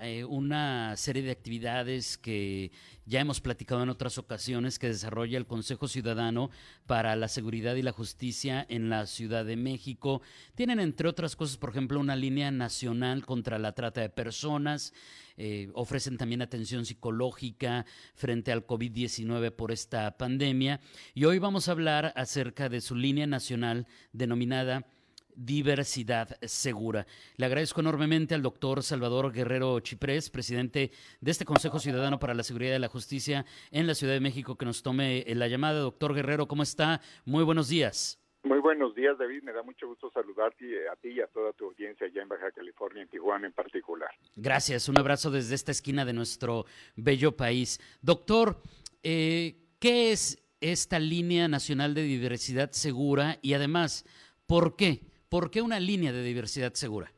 eh, una serie de actividades que ya hemos platicado en otras ocasiones que desarrolla el Consejo Ciudadano para la Seguridad y la Justicia en la Ciudad de México. Tienen, entre otras cosas, por ejemplo, una línea nacional contra la trata de personas. Eh, ofrecen también atención psicológica frente al COVID-19 por esta pandemia. Y hoy vamos a hablar acerca de su línea nacional denominada diversidad segura. Le agradezco enormemente al doctor Salvador Guerrero Chiprés, presidente de este Consejo Ciudadano para la Seguridad y la Justicia en la Ciudad de México, que nos tome la llamada. Doctor Guerrero, ¿cómo está? Muy buenos días. Muy buenos días, David. Me da mucho gusto saludarte a ti y a toda tu audiencia allá en Baja California, en Tijuana en particular. Gracias. Un abrazo desde esta esquina de nuestro bello país. Doctor, eh, ¿qué es esta línea nacional de diversidad segura y además, por qué? ¿Por qué una línea de diversidad segura?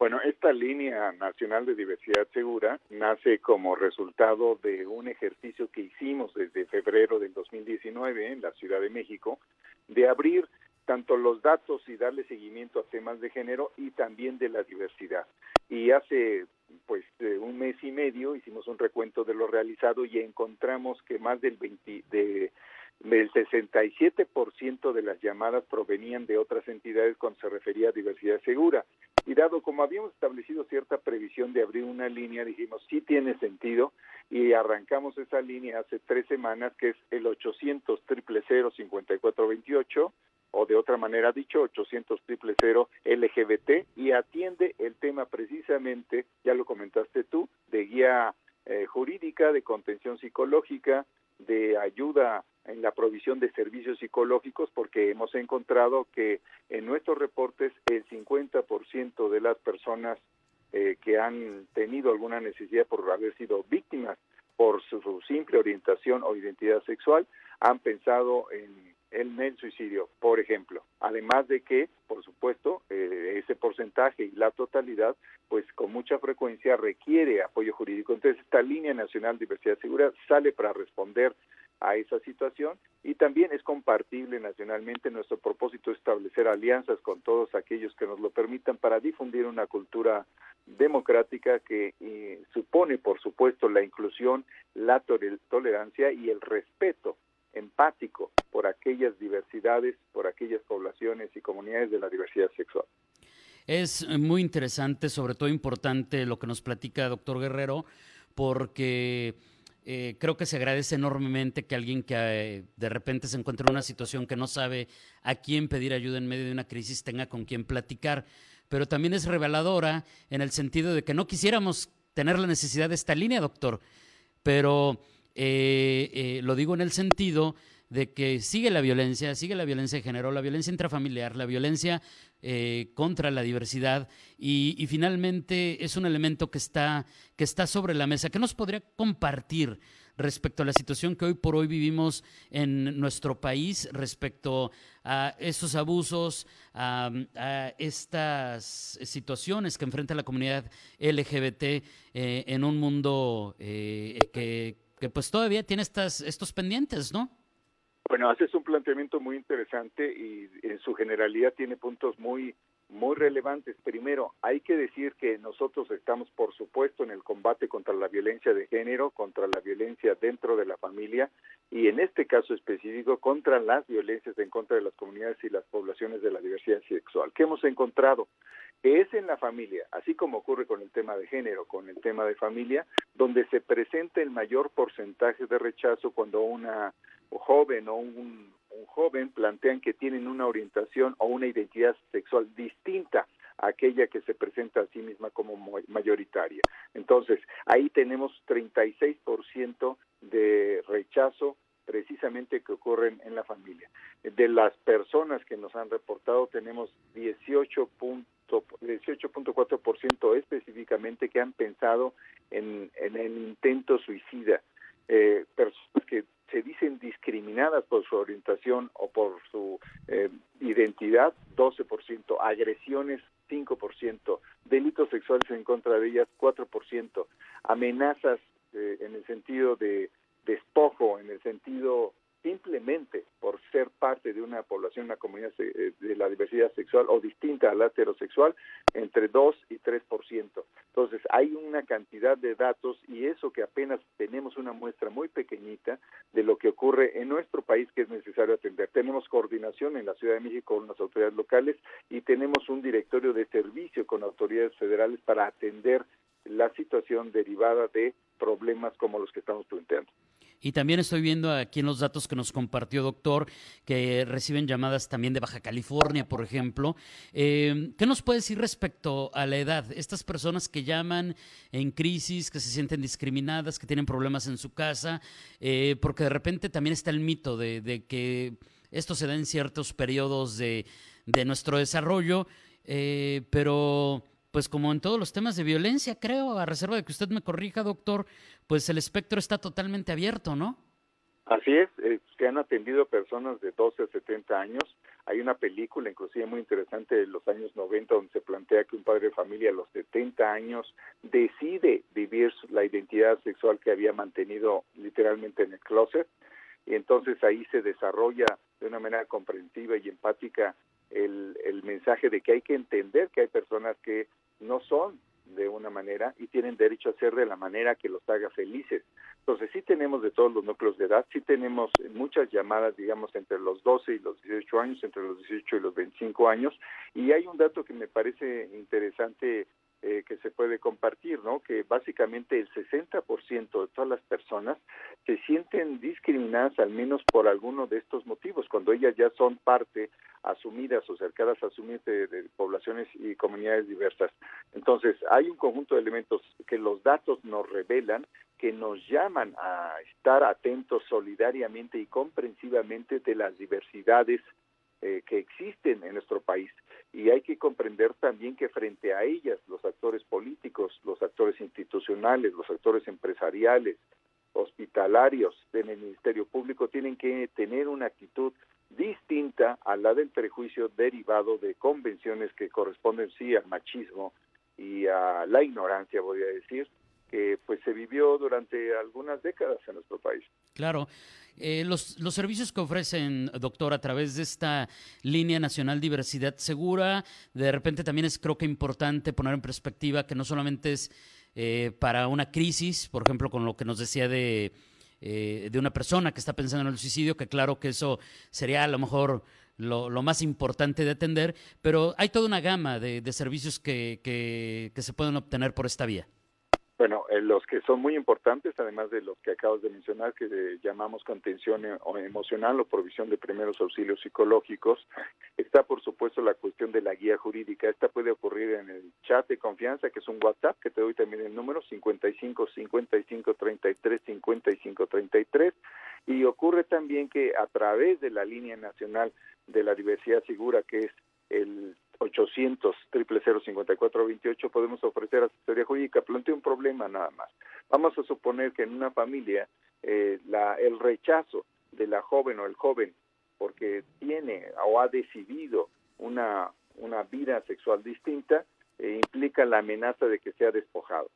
Bueno, esta línea nacional de diversidad segura nace como resultado de un ejercicio que hicimos desde febrero del 2019 en la Ciudad de México de abrir tanto los datos y darle seguimiento a temas de género y también de la diversidad. Y hace pues eh, un mes y medio hicimos un recuento de lo realizado y encontramos que más del 20 de el 67% de las llamadas provenían de otras entidades cuando se refería a diversidad segura. Y dado como habíamos establecido cierta previsión de abrir una línea, dijimos, sí tiene sentido, y arrancamos esa línea hace tres semanas, que es el 800 5428 o de otra manera dicho, 800 LGBT, y atiende el tema precisamente, ya lo comentaste tú, de guía eh, jurídica, de contención psicológica, de ayuda en la provisión de servicios psicológicos porque hemos encontrado que en nuestros reportes el 50% de las personas eh, que han tenido alguna necesidad por haber sido víctimas por su, simple orientación o identidad sexual han pensado en, el suicidio, por ejemplo. Además de que, por supuesto, eh, ese porcentaje y la totalidad, pues con mucha frecuencia requiere apoyo jurídico. Entonces, esta línea nacional de diversidad y seguridad sale para responder a esa situación y también es compartible nacionalmente. Nuestro propósito es establecer alianzas con todos aquellos que nos lo permitan para difundir una cultura democrática que eh, supone, por supuesto, la inclusión, la tolerancia y el respeto empático por aquellas diversidades, por aquellas poblaciones y comunidades de la diversidad sexual. Es muy interesante, sobre todo importante lo que nos platica doctor Guerrero, porque eh, creo que se agradece enormemente que alguien que eh, de repente se encuentre en una situación que no sabe a quién pedir ayuda en medio de una crisis tenga con quién platicar. Pero también es reveladora en el sentido de que no quisiéramos tener la necesidad de esta línea, doctor. Pero eh, lo digo en el sentido de que sigue la violencia, sigue la violencia de género, la violencia intrafamiliar, la violencia eh, contra la diversidad y, finalmente es un elemento que está, que está sobre la mesa. ¿Qué nos podría compartir respecto a la situación que hoy por hoy vivimos en nuestro país respecto a esos abusos, a, estas situaciones que enfrenta la comunidad LGBT eh, en un mundo eh, que, que pues todavía tiene estas, estos pendientes, ¿no? Bueno, haces un planteamiento muy interesante y en su generalidad tiene puntos muy muy relevantes. Primero, hay que decir que nosotros estamos, por supuesto, en el combate contra la violencia de género, contra la violencia dentro de la familia y, en este caso específico, contra las violencias en contra de las comunidades y las poblaciones de la diversidad sexual. ¿Qué hemos encontrado? Es en la familia, así como ocurre con el tema de género, con el tema de familia, donde se presenta el mayor porcentaje de rechazo cuando una joven o un, joven plantean que tienen una orientación o una identidad sexual distinta a aquella que se presenta a sí misma como mayoritaria. Entonces, ahí tenemos 36% de rechazo precisamente que ocurren en la familia. De las personas que nos han reportado, tenemos 18.4% específicamente que han pensado en, en el intento suicida. Eh, personas que se dicen discriminadas por su orientación o por su eh, identidad, 12%, agresiones, 5%, delitos sexuales en contra de ellas 4%, amenazas eh, en el sentido de despojo, en el sentido simplemente por ser parte de una población, una comunidad eh, de la diversidad sexual o distinta a la heterosexual, entre 2 y 3%. Entonces, hay una cantidad de datos y eso que apenas tenemos una muestra muy pequeñita de lo que ocurre en nuestro país que es necesario atender. Tenemos coordinación en la Ciudad de México con las autoridades locales y tenemos un directorio de servicio con autoridades federales para atender la situación derivada de problemas como los que estamos planteando. Y también estoy viendo aquí en los datos que nos compartió doctor que reciben llamadas también de Baja California, por ejemplo. Eh, ¿Qué nos puede decir respecto a la edad? Estas personas que llaman en crisis, que se sienten discriminadas, que tienen problemas en su casa, eh, porque de repente también está el mito de, que esto se da en ciertos periodos de, nuestro desarrollo, eh, pero pues como en todos los temas de violencia, creo, a reserva de que usted me corrija, doctor, pues el espectro está totalmente abierto, ¿no? Así es, eh, se han atendido personas de 12 a 70 años. Hay una película, inclusive muy interesante, de los años 90, donde se plantea que un padre de familia a los 70 años decide vivir la identidad sexual que había mantenido literalmente en el closet. Y entonces ahí se desarrolla de una manera comprensiva y empática el, mensaje de que hay que entender que hay personas que no son de una manera y tienen derecho a ser de la manera que los haga felices. Entonces sí tenemos de todos los núcleos de edad, sí tenemos muchas llamadas, digamos, entre los 12 y los 18 años, entre los 18 y los 25 años, y hay un dato que me parece interesante eh, que se puede compartir, ¿no? Que básicamente el 60% de todas las personas se sienten discriminadas al menos por alguno de estos motivos, cuando ellas ya son parte asumidas o cercanas a asumir de, poblaciones y comunidades diversas. Entonces, hay un conjunto de elementos que los datos nos revelan que nos llaman a estar atentos solidariamente y comprensivamente de las diversidades eh, que existen en nuestro país y hay que comprender también que frente a ellas los actores políticos, los actores institucionales, los actores empresariales, hospitalarios en el Ministerio Público tienen que tener una actitud distinta a la del prejuicio derivado de convenciones que corresponden sí al machismo y a la ignorancia, voy a decir, que pues se vivió durante algunas décadas en nuestro país. Claro. Eh, los, los, servicios que ofrecen, doctor, a través de esta línea nacional diversidad segura, de repente también es creo que importante poner en perspectiva que no solamente es eh, para una crisis, por ejemplo, con lo que nos decía de, eh, de una persona que está pensando en el suicidio, que claro que eso sería a lo mejor lo, más importante de atender, pero hay toda una gama de, servicios que, que se pueden obtener por esta vía. Bueno, eh, los que son muy importantes, además de los que acabas de mencionar, que llamamos contención e, emocional o provisión de primeros auxilios psicológicos, está por supuesto la cuestión de la guía jurídica. Esta puede ocurrir en el chat de confianza, que es un WhatsApp, que te doy también el número 55 55 33 55 33. Y ocurre también que a través de la línea nacional de la diversidad segura, que es el 800 veintiocho podemos ofrecer asesoría jurídica. Plantea un problema nada más. Vamos a suponer que en una familia eh, la, el rechazo de la joven o el joven porque tiene o ha decidido una, una vida sexual distinta eh, implica la amenaza de que sea despojado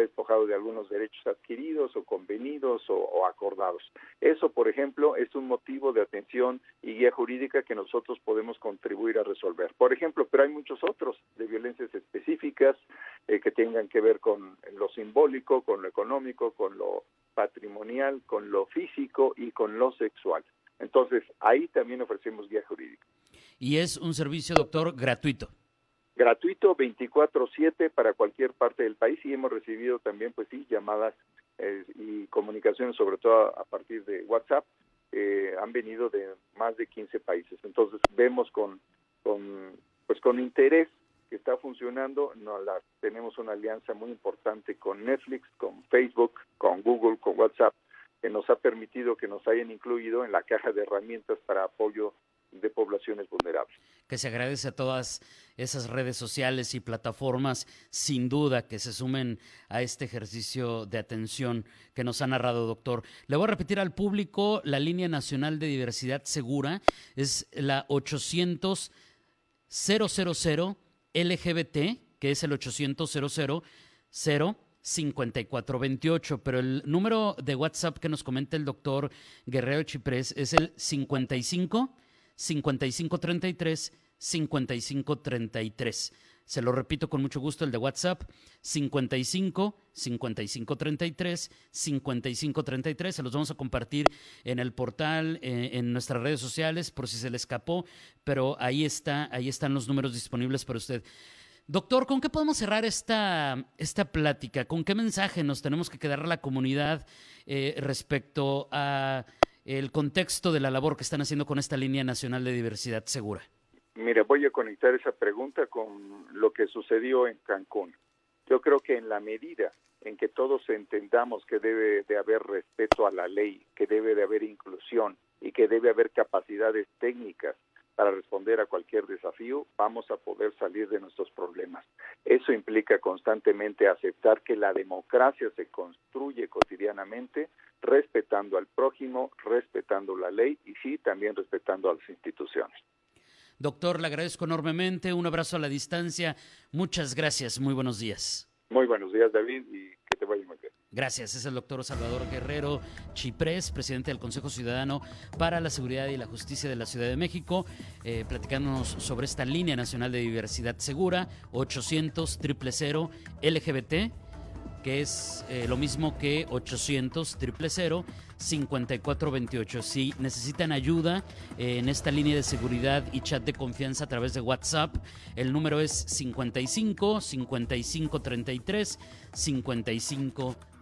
despojado de algunos derechos adquiridos o convenidos o, acordados. Eso, por ejemplo, es un motivo de atención y guía jurídica que nosotros podemos contribuir a resolver. Por ejemplo, pero hay muchos otros de violencias específicas eh, que tengan que ver con lo simbólico, con lo económico, con lo patrimonial, con lo físico y con lo sexual. Entonces, ahí también ofrecemos guía jurídica. Y es un servicio, doctor, gratuito gratuito 24/7 para cualquier parte del país y hemos recibido también pues sí llamadas eh, y comunicaciones sobre todo a, partir de WhatsApp eh, han venido de más de 15 países. Entonces vemos con con pues con interés que está funcionando no la tenemos una alianza muy importante con Netflix con Facebook con Google con WhatsApp que nos ha permitido que nos hayan incluido en la caja de herramientas para apoyo de poblaciones vulnerables. Que se agradece a todas esas redes sociales y plataformas, sin duda, que se sumen a este ejercicio de atención que nos ha narrado, doctor. Le voy a repetir al público, la línea nacional de diversidad segura es la 800 000 LGBT que es el 800 00 5428, pero el número de WhatsApp que nos comenta el doctor Guerrero Chiprés es el 55 5533 5533. Se lo repito con mucho gusto el de WhatsApp 55 5533 5533. Se los vamos a compartir en el portal, eh, en nuestras redes sociales por si se le escapó, pero ahí está, ahí están los números disponibles para usted. Doctor, ¿con qué podemos cerrar esta, esta plática? ¿Con qué mensaje nos tenemos que quedar a la comunidad eh, respecto a el contexto de la labor que están haciendo con esta línea nacional de diversidad segura? Mira, voy a conectar esa pregunta con lo que sucedió en Cancún. Yo creo que en la medida en que todos entendamos que debe de haber respeto a la ley, que debe de haber inclusión y que debe haber capacidades técnicas para responder a cualquier desafío, vamos a poder salir de nuestros problemas. Eso implica constantemente aceptar que la democracia se construye cotidianamente respetando al prójimo, respetando la ley y sí, también respetando a las instituciones. Doctor, le agradezco enormemente, un abrazo a la distancia, muchas gracias, muy buenos días. Muy buenos días, David, y que te vaya muy bien. Gracias. Es el doctor Salvador Guerrero Chiprés, presidente del Consejo Ciudadano para la Seguridad y la Justicia de la Ciudad de México, eh, platicándonos sobre esta línea nacional de diversidad segura, 800 000 LGBT, que es eh, lo mismo que 800 000 5428. Si necesitan ayuda eh, en esta línea de seguridad y chat de confianza a través de WhatsApp, el número es 55 55 33 55